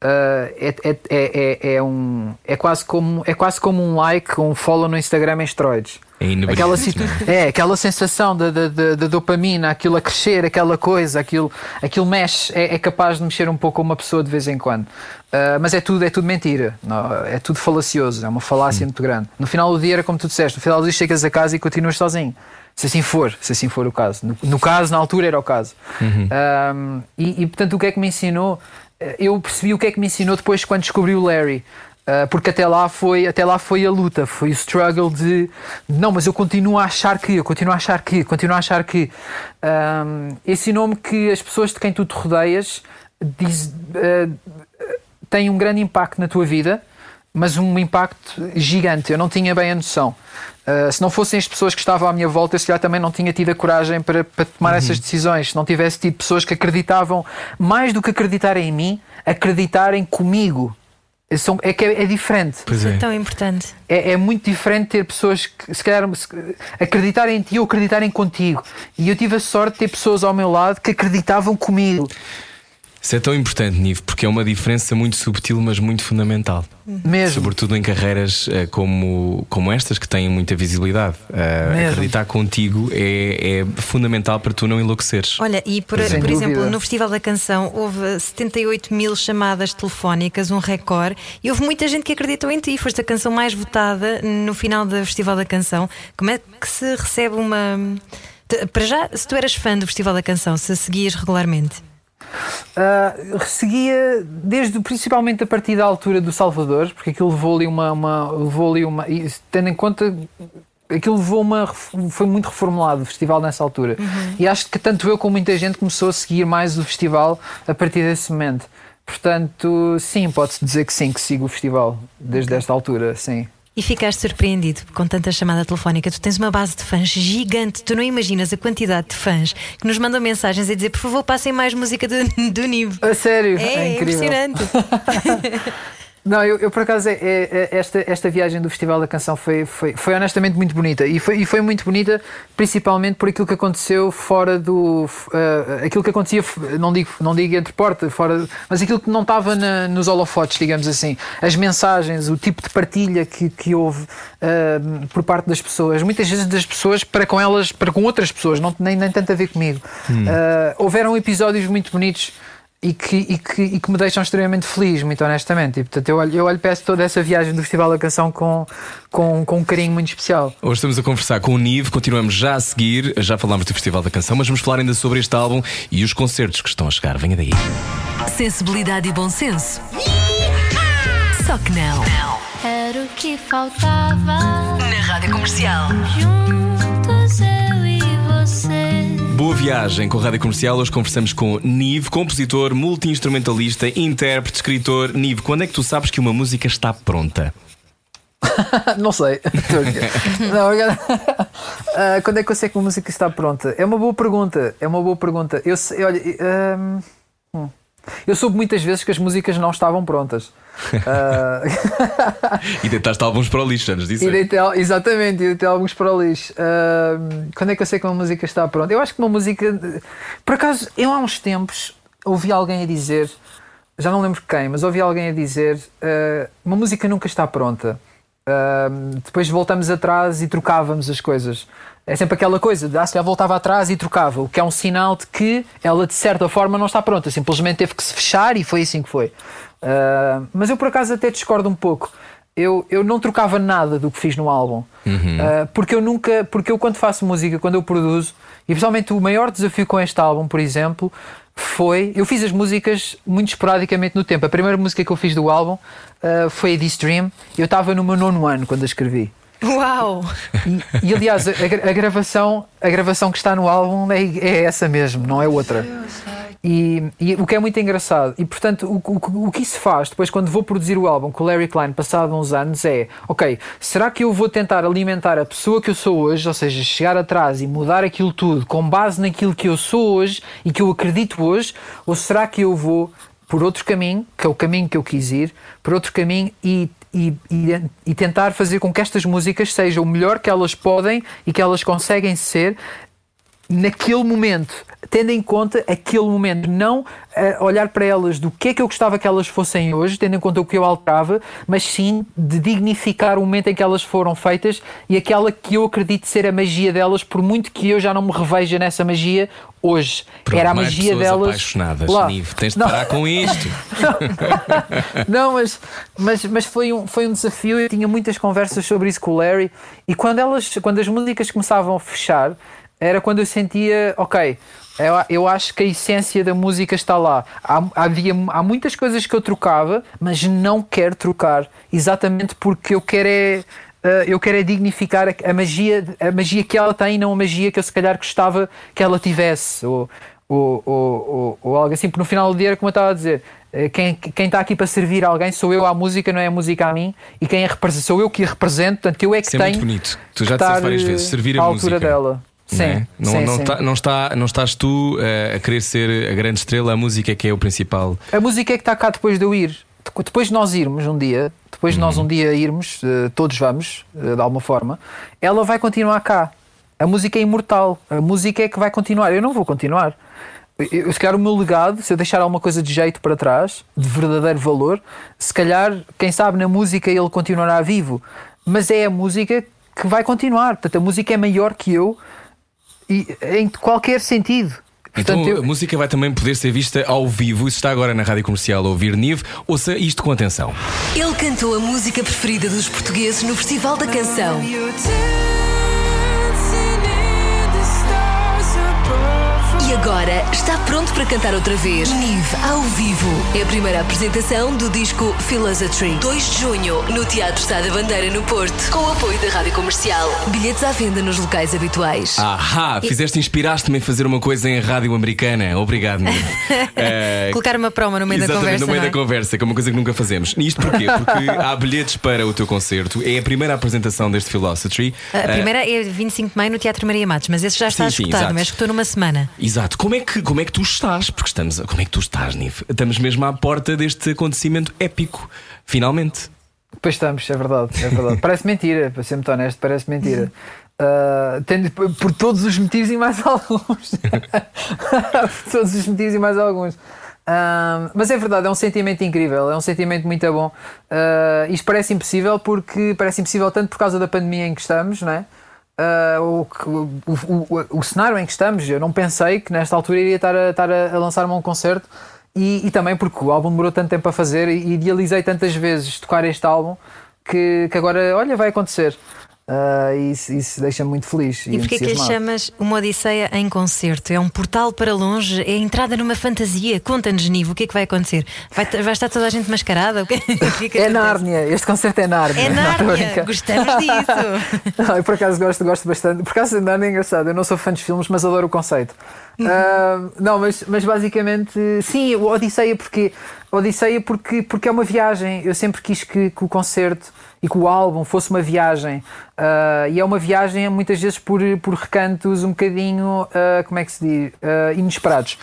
Uh, é, é, é, é, um, é, quase como, é quase como um like, um follow no Instagram em esteroides. É aquela, é, aquela sensação da, da, da, dopamina, aquilo a crescer, aquela coisa, aquilo, aquilo mexe, é, é capaz de mexer um pouco uma pessoa de vez em quando. Uh, mas é tudo, é tudo mentira, não, é tudo falacioso, é uma falácia hum. muito grande. No final do dia era como tu disseste, no final do dia chegas a casa e continuas sozinho. Se assim for, se assim for o caso. No, no caso, na altura era o caso. Uhum. Um, e, e portanto, o que é que me ensinou? Eu percebi o que é que me ensinou depois quando descobri o Larry. Uh, porque até lá foi até lá foi a luta foi o struggle de não mas eu continuo a achar que eu continuo a achar que continuo a achar que. Um, esse nome que as pessoas de quem tu te rodeias diz, uh, tem um grande impacto na tua vida mas um impacto gigante. Eu não tinha bem a noção Uh, se não fossem as pessoas que estavam à minha volta, eu se calhar também não tinha tido a coragem para, para tomar uhum. essas decisões. Se não tivesse tido pessoas que acreditavam, mais do que acreditarem em mim, acreditarem comigo. São, é que é, é diferente. Pois é. é tão importante. É, é, muito diferente ter pessoas que se calhar acreditarem em ti ou acreditarem contigo. E eu tive a sorte de ter pessoas ao meu lado que acreditavam comigo. Isso é tão importante, Nive, porque é uma diferença muito subtil, mas muito fundamental. Mesmo. Sobretudo em carreiras uh, como, como estas, que têm muita visibilidade. Uh, acreditar contigo é, é, fundamental para tu não enlouqueceres. Olha, e por, por exemplo, no Festival da Canção houve 78 mil chamadas telefónicas, um recorde, e houve muita gente que acreditou em ti. Foste a canção mais votada no final do Festival da Canção. Como é que se recebe uma. Para já, se tu eras fã do Festival da Canção, se seguias regularmente? Uh, seguia desde principalmente a partir da altura do Salvador, porque aquilo levou ali uma, uma levou ali uma e, tendo em conta aquilo levou uma foi muito reformulado o festival nessa altura uhum. e acho que tanto eu como muita gente começou a seguir mais o festival a partir desse momento. Portanto, sim, pode-se dizer que sim, que sigo o festival desde esta altura, sim. E ficaste surpreendido com tanta chamada telefónica. Tu tens uma base de fãs gigante. Tu não imaginas a quantidade de fãs que nos mandam mensagens a dizer: por favor, passem mais música do, do Nivo. A sério? É, é impressionante. Não, eu, eu por acaso, é, é, é, esta, esta viagem do Festival da Canção foi, foi, foi honestamente muito bonita. E foi, e foi muito bonita principalmente por aquilo que aconteceu fora do. Uh, aquilo que acontecia, não digo, não digo entre portas, fora, mas aquilo que não estava na, nos holofotes, digamos assim. As mensagens, o tipo de partilha que, que houve uh, por parte das pessoas. Muitas vezes das pessoas para com elas, para com outras pessoas, não, nem, nem tanto a ver comigo. Hum. Uh, houveram episódios muito bonitos e que, e, que, e que me deixam extremamente feliz, muito honestamente. E, portanto, eu olho, eu olho para toda essa viagem do Festival da Canção com, com, com um carinho muito especial. Hoje estamos a conversar com o Nive, continuamos já a seguir, já falámos do Festival da Canção, mas vamos falar ainda sobre este álbum e os concertos que estão a chegar. Venha daí. Sensibilidade e bom senso. Só que não. Era o que faltava na rádio comercial. Juntos eu e você. Boa viagem com a Rádio Comercial. Hoje conversamos com Nive, compositor, multi-instrumentalista, intérprete, escritor. Nive, quando é que tu sabes que uma música está pronta? não sei. não, uh, quando é que eu sei que uma música está pronta? É uma boa pergunta. É uma boa pergunta. Eu sei, olha, uh, hum. Eu soube muitas vezes que as músicas não estavam prontas. Uh... e deitaste alguns para o lixo, antes disso. E deitei, exatamente, e deitei alguns para o lixo. Uh... Quando é que eu sei que uma música está pronta? Eu acho que uma música. Por acaso, eu há uns tempos ouvi alguém a dizer, já não lembro quem, mas ouvi alguém a dizer: uh... uma música nunca está pronta. Depois voltamos atrás e trocávamos as coisas. É sempre aquela coisa de ah, se voltava atrás e trocava, o que é um sinal de que ela de certa forma não está pronta, simplesmente teve que se fechar e foi assim que foi. Uh, mas eu por acaso até discordo um pouco. Eu, eu não trocava nada do que fiz no álbum. Uhum. Uh, porque eu nunca. Porque eu quando faço música, quando eu produzo, e principalmente o maior desafio com este álbum, por exemplo, foi. Eu fiz as músicas muito esporadicamente no tempo. A primeira música que eu fiz do álbum uh, foi a This Dream. Eu estava no meu nono ano quando a escrevi. Uau! E, e aliás, a, a, gravação, a gravação que está no álbum é, é essa mesmo, não é outra. E, e, o que é muito engraçado, e portanto, o, o, o que isso faz depois, quando vou produzir o álbum com o Larry Klein, passado uns anos, é: ok, será que eu vou tentar alimentar a pessoa que eu sou hoje, ou seja, chegar atrás e mudar aquilo tudo com base naquilo que eu sou hoje e que eu acredito hoje, ou será que eu vou por outro caminho, que é o caminho que eu quis ir, por outro caminho e e, e, e, tentar fazer com que estas músicas sejam o melhor que elas podem e que elas conseguem ser naquele momento, tendo em conta aquele momento, não uh, olhar para elas do que é que eu gostava que elas fossem hoje, tendo em conta o que eu alterava, mas sim de dignificar o momento em que elas foram feitas e aquela que eu acredito ser a magia delas, por muito que eu já não me reveja nessa magia hoje. Pronto, Era a magia delas. apaixonadas, Lá. Nive, tens de não. parar com isto. não, mas, mas, mas foi, um, foi um desafio. Eu tinha muitas conversas sobre isso com o Larry e quando, elas, quando as músicas começavam a fechar era quando eu sentia, ok, eu, eu acho que a essência da música está lá. Há, havia, há muitas coisas que eu trocava, mas não quero trocar, exatamente porque eu quero é. Uh, eu quero é dignificar a, a, magia, a magia que ela tem, não a magia que eu se calhar gostava que ela tivesse, ou, ou, ou, ou algo assim, porque no final do dia, como eu estava a dizer, eh, quem, quem está aqui para servir alguém sou eu à música, não é a música a mim, e quem é sou eu que a represento, portanto eu é que Isso tenho. É muito bonito. Tu já disseste várias vezes, servir a altura música. dela. Sim, não, é? não, sim, não, sim. Tá, não, está, não estás tu uh, a querer ser a grande estrela, a música é que é o principal. A música é que está cá depois de eu ir. Depois de nós irmos um dia, depois de nós Uhum. um dia irmos, uh, todos vamos, uh, de alguma forma, ela vai continuar cá. A música é imortal. A música é que vai continuar. Eu não vou continuar. Eu, se calhar o meu legado, se eu deixar alguma coisa de jeito para trás, de verdadeiro valor, se calhar, quem sabe na música ele continuará vivo. Mas é a música que vai continuar. Portanto, a música é maior que eu e, em qualquer sentido. Então Portanto, eu- a música vai também poder ser vista ao vivo. Isso está agora na rádio comercial a ouvir Nive. Ouça isto com atenção. Ele cantou a música preferida dos portugueses no Festival da Canção. E agora está pronto para cantar outra vez. Nive ao vivo. É a primeira apresentação do disco Philosophy. 2 de junho, no Teatro Estado da Bandeira, no Porto. Com o apoio da Rádio Comercial. Bilhetes à venda nos locais habituais. Ahá, fizeste, inspiraste-me em fazer uma coisa em rádio americana. Obrigado, Nive. Eh, Colocar uma promo no meio da conversa. no meio é? da conversa, que é uma coisa que nunca fazemos. E isto porquê? Porque há bilhetes para o teu concerto. É a primeira apresentação deste Philosophy. A Eh, primeira é 25 de maio no Teatro Maria Matos, mas esse já está Sim, sim, escutado, exato. mas escutou numa semana. Exato. Como é, que, como é que tu estás? Porque estamos. Como é que tu estás, Nive? Estamos mesmo à porta deste acontecimento épico. Finalmente. Pois estamos, é verdade, é verdade. parece mentira, para ser muito honesto, parece mentira. Ah, tendo- por todos os motivos e mais alguns. por todos os motivos e mais alguns. Ah, mas é verdade, é um sentimento incrível, é um sentimento muito bom. Ah, isto parece impossível porque parece impossível tanto por causa da pandemia em que estamos, não é? Ah, o, o, o, o, cenário em que estamos, eu não pensei que nesta altura iria estar a, estar a lançar-me um concerto e, e também porque o álbum demorou tanto tempo a fazer e idealizei tantas vezes tocar este álbum que, que agora, olha, vai acontecer. Ah, e isso, isso deixa-me muito feliz. E porquê que lhe entusiasmado. chamas uma Odisseia em concerto? É um portal para longe? É a entrada numa fantasia? Conta-nos, Nivo, o que é que vai acontecer? Vai, vai estar toda a gente mascarada? O que, o que é que É acontece? Nárnia, este concerto é Nárnia. É Nárnia, gostamos disso. Não, eu por acaso gosto, gosto bastante. Por acaso Nárnia é engraçado. Eu não sou fã de filmes, mas adoro o conceito. Ah, não, mas, mas basicamente, sim, o Odisseia porque Odisseia porque, porque é uma viagem. Eu sempre quis que, que o concerto e que o álbum fosse uma viagem. Ah, e é uma viagem muitas vezes por, por recantos um bocadinho, ah, como é que se diz? Ah, inesperados.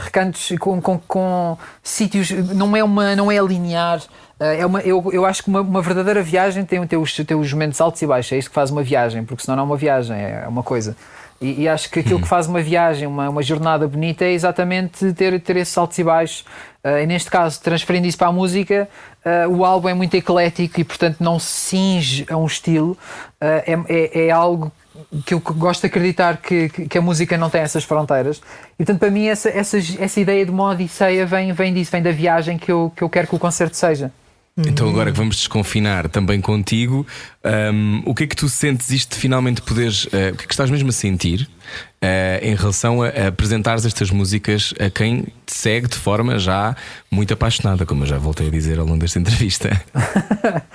Recantos com, com, com sítios, não é, uma, não é linear. É uma, eu, eu acho que uma, uma verdadeira viagem tem, tem, os, tem os momentos altos e baixos. É isso que faz uma viagem, porque senão não é uma viagem, é uma coisa. E, e acho que aquilo que faz uma viagem, uma, uma jornada bonita, é exatamente ter, ter esses altos e baixos. Ah, e neste caso, transferindo isso para a música, ah, o álbum é muito eclético e, portanto, não se cinge a um estilo. Ah, é, é, é algo que eu gosto de acreditar que, que, que a música não tem essas fronteiras. E, portanto, para mim, essa, essa, essa ideia de uma odisseia vem, vem disso, vem da viagem que eu, que eu quero que o concerto seja. Então, agora que vamos desconfinar também contigo, hum, o que é que tu sentes isto de finalmente poderes. eh, o que é que estás mesmo a sentir eh, em relação a, a apresentares estas músicas a quem te segue de forma já muito apaixonada, como eu já voltei a dizer ao longo desta entrevista?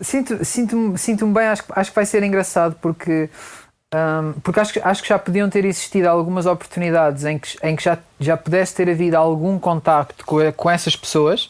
Sinto- Sinto-me sinto bem, acho, acho que vai ser engraçado porque, hum, porque acho, que- acho que já podiam ter existido algumas oportunidades em que, em que já, já pudesse ter havido algum contacto com, com essas pessoas,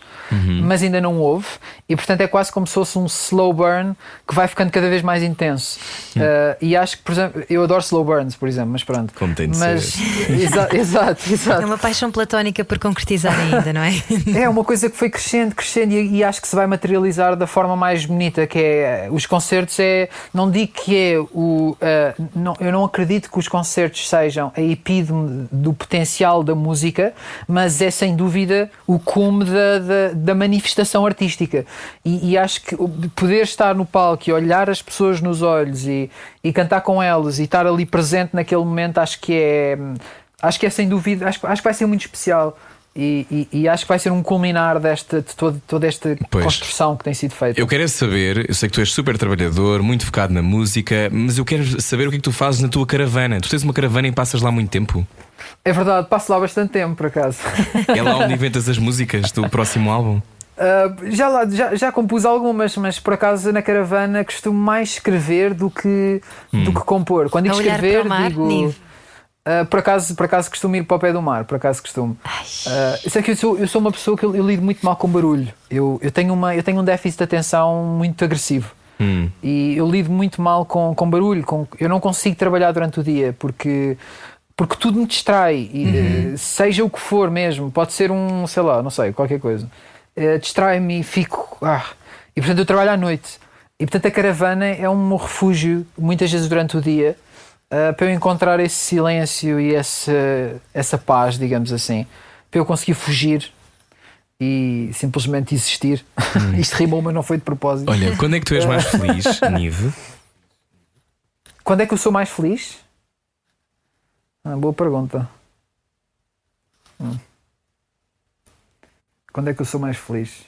mas ainda não houve, e portanto é quase como se fosse um slow burn que vai ficando cada vez mais intenso. Uh, e acho que, por exemplo, eu adoro slow burns, por exemplo, mas pronto. Como tem de mas, exa- exato, É exato. uma paixão platónica por concretizar ainda, não é? É uma coisa que foi crescendo, crescendo e, e acho que se vai materializar da forma mais bonita, que é os concertos é, não digo que é o eh, não, eu não acredito que os concertos sejam a epítome do potencial da música, mas é sem dúvida o cume da, da, da manifestação artística. E, e acho que poder estar no palco e olhar as pessoas nos olhos e, e cantar com elas e estar ali presente naquele momento acho que é acho que é sem dúvida, acho, acho que vai ser muito especial E, e- e acho que vai ser um culminar desta, de todo- toda esta Pois. construção que tem sido feita. Eu quero é saber, eu sei que tu és super trabalhador, muito focado na música, mas eu quero saber o que é que tu fazes na tua caravana. Tu tens uma caravana e passas lá muito tempo. É verdade, passo lá bastante tempo, por acaso. É lá onde inventas as músicas do próximo álbum. Uh, já, lá, já, já compus algumas, mas por acaso na caravana costumo mais escrever do que, do que compor. Quando digo escrever, digo. Nive? Uh, por, acaso, por acaso costumo ir para o pé do mar, por acaso costumo. Uh, isso é que eu sou, eu sou uma pessoa que eu, eu lido muito mal com barulho. Eu, eu, tenho uma, eu tenho um déficit de atenção muito agressivo. Hum. E eu lido muito mal com, com barulho. Com, eu não consigo trabalhar durante o dia porque, porque tudo me distrai. E, eh, Seja o que for mesmo, pode ser um, sei lá, não sei, qualquer coisa. Eh, Distrai-me e fico. Ah. E portanto eu trabalho à noite. E portanto a caravana é um refúgio, muitas vezes durante o dia, ah, para eu encontrar esse silêncio e essa, essa paz, digamos assim, para eu conseguir fugir e simplesmente existir. Isto rimou, mas não foi de propósito. Olha, quando é que tu és mais feliz, Nive? Quando é que eu sou mais feliz? Ah, boa pergunta. Hum. Quando é que eu sou mais feliz?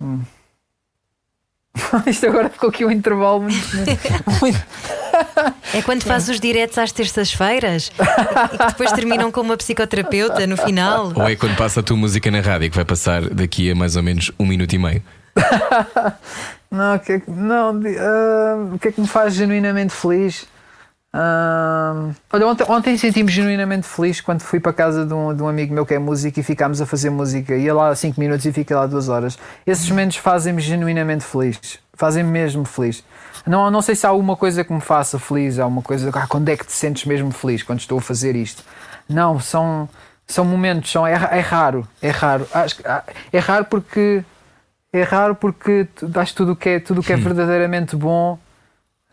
Hum. Isto agora ficou aqui um intervalo muito. muito- É quando fazes os diretos às terças-feiras e que depois terminam com uma psicoterapeuta no final. Ou é quando passa a tua música na rádio que vai passar daqui a mais ou menos um minuto e meio? Não, o que é que, não, ah, o que é que me faz genuinamente feliz? Olha, ontem, ontem senti-me genuinamente feliz quando fui para a casa de um, de um amigo meu que é músico e ficámos a fazer música. Ia lá 5 minutos e fiquei lá 2 horas. Esses momentos fazem-me genuinamente feliz. Fazem-me mesmo feliz. Não, não sei se há alguma coisa que me faça feliz, há uma coisa. Ah, quando é que te sentes mesmo feliz quando estou a fazer isto? Não, são, são momentos, são, é, é raro, é raro. Acho, ah, é raro porque é raro porque dás tudo que é, tudo que é verdadeiramente bom.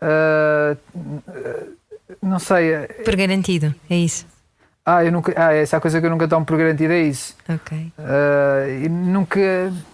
ah, não sei. é- Por garantido, é isso. Ah, eu nunca, ah, essa é a coisa que eu nunca tomo por garantida é isso. Ok. E nunca.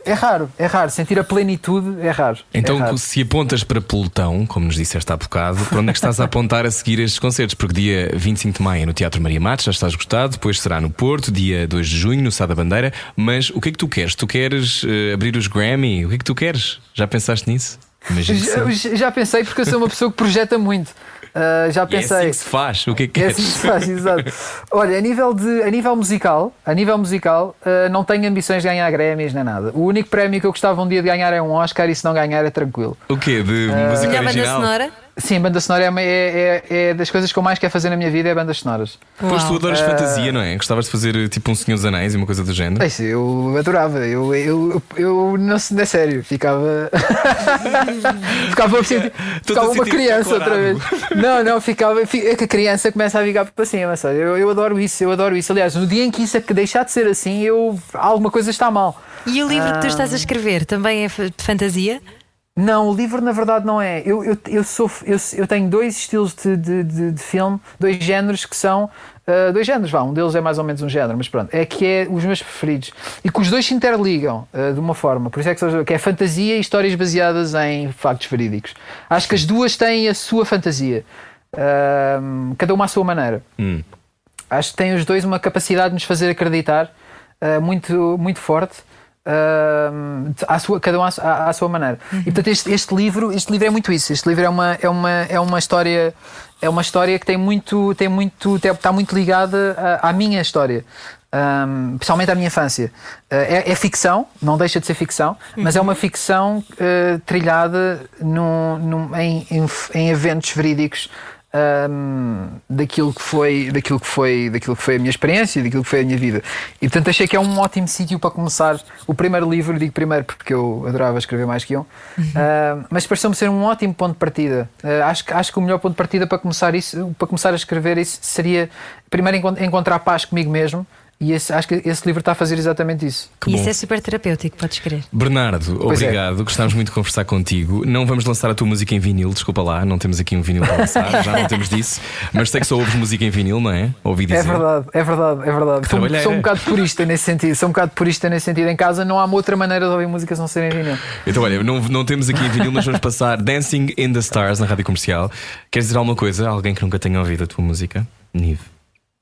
É raro, é raro. Sentir a plenitude é raro. Então, é raro. se apontas para pelotão, como nos disseste há bocado, para onde é que estás a apontar a seguir estes concertos? Porque dia 25 de maio é no Teatro Maria Matos, já estás gostado, depois será no Porto, dia 2 de junho, no Sá da Bandeira. Mas o que é que tu queres? Tu queres eh, abrir os Grammy? O que é que tu queres? Já pensaste nisso? Já, já pensei porque eu sou uma pessoa que projeta muito. Ah, já E é pensei. assim que se faz. O que é que É assim que se faz, exato. Olha, a nível, de, a nível musical, a nível musical ah, não tenho ambições de ganhar Grammys nem nada. O único prémio que eu gostava um dia de ganhar é um Oscar e se não ganhar é tranquilo. O quê? De música Melhor banda original? sonora? Sim, banda sonora é, uma- é, é, é das coisas que eu mais quero fazer na minha vida é bandas sonoras. Pois tu adoras fantasia, não é? Gostavas de fazer tipo um Senhor dos Anéis e uma coisa do género? É isso, eu adorava, eu, eu, eu não sei, não é sério, ficava. ficava, assim, ficava a uma criança outra vez. Não, não, ficava. fi- É que a criança começa a ficar para cima, sabe? Eu, eu adoro isso, eu adoro isso. Aliás, no dia em que isso é que deixar de ser assim, eu, alguma coisa está mal. E o livro que tu Ah. estás a escrever também é de fantasia? Não, o livro na verdade não é. Eu, eu, eu, sou, eu, eu tenho dois estilos de, de, de, de filme, dois géneros que são. ah, dois géneros, vá, um deles é mais ou menos um género, mas pronto, é que é os meus preferidos. E que os dois se interligam ah, de uma forma, por isso é que, são- que é fantasia e histórias baseadas em factos verídicos. Acho que as duas têm a sua fantasia, Ah, cada uma à sua maneira. Hum. Acho que têm os dois uma capacidade de nos fazer acreditar muito, muito forte. Ah, à sua, cada um à, à- à sua maneira. E portanto, este, este livro, este livro é muito isso. Este livro é uma, é uma, é uma história, é uma história que tem muito, tem muito, tem- está muito ligada à, à minha história. Um, principalmente à minha infância. Uh, é, é ficção, não deixa de ser ficção, mas é uma ficção uh, trilhada num, num- em, em, em eventos verídicos um, daquilo que foi daquilo que foi daquilo que foi a minha experiência daquilo que foi a minha vida. E portanto achei que é um ótimo sítio para começar o primeiro livro. Digo primeiro porque eu adorava escrever mais que um Uh, mas pareceu-me ser um ótimo ponto de partida. Uh, acho que acho que o melhor ponto de partida para começar isso para começar a escrever isso seria primeiro encont- encontrar paz comigo mesmo e esse- acho que esse livro está a fazer exatamente isso Que E bom. isso é super terapêutico, podes querer. Bernardo, Pois é. obrigado. Gostámos muito de conversar contigo. Não vamos lançar a tua música em vinil, desculpa lá, não temos aqui um vinil para lançar, já não temos disso. Mas sei que só ouves música em vinil, não é? Ouvi dizer. É verdade, é verdade, é verdade. Sou, sou um bocado purista nesse sentido. Sou um bocado purista nesse sentido. Em casa não há uma outra maneira de ouvir música se não ser em vinil. Então, olha, não, não temos aqui em vinil, mas vamos passar Dancing in the Stars na rádio comercial. Queres dizer alguma coisa a alguém que nunca tenha ouvido a tua música? Nive.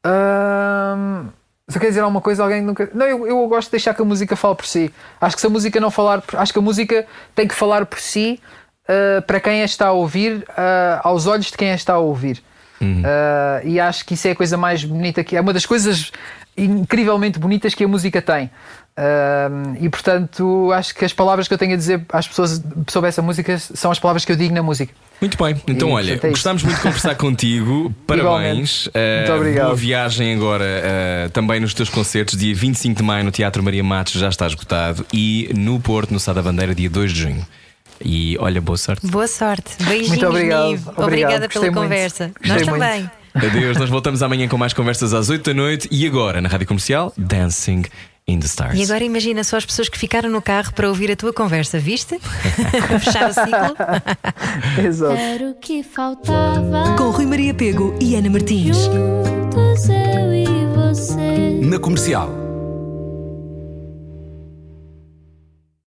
Ahm, se quer dizer alguma coisa, alguém nunca. Não, eu, eu gosto de deixar que a música fale por si. Acho que se a música não falar. Acho que a música tem que falar por si ah, para quem a está a ouvir, ah, aos olhos de quem a está a ouvir. Ah, e acho que isso é a coisa mais bonita que é uma das coisas incrivelmente bonitas que a música tem. Ah, e portanto, acho que as palavras que eu tenho a dizer às pessoas sobre essa música são as palavras que eu digo na música. Muito bem, então E, olha, é gostámos muito de conversar contigo. Parabéns. Igualmente. Muito Uh, obrigado. Boa viagem agora uh, também nos teus concertos. Dia 25 de maio no Teatro Maria Matos já está esgotado e no Porto, no Sá da Bandeira, dia 2 de junho. E olha, boa sorte. Boa sorte. Beijinhos, Muito obrigado. Obrigado. Obrigada Gostei pela muito. conversa. Gostei Nós muito. também. Adeus, nós voltamos amanhã com mais conversas às 8 da noite e agora na Rádio Comercial Dancing in the Stars. E agora imagina só as pessoas que ficaram no carro para ouvir a tua conversa, viste? Para fechar o ciclo. Exato. Era o que faltava. Com Rui Maria Pego e Ana Martins. Juntos eu e você. Na comercial.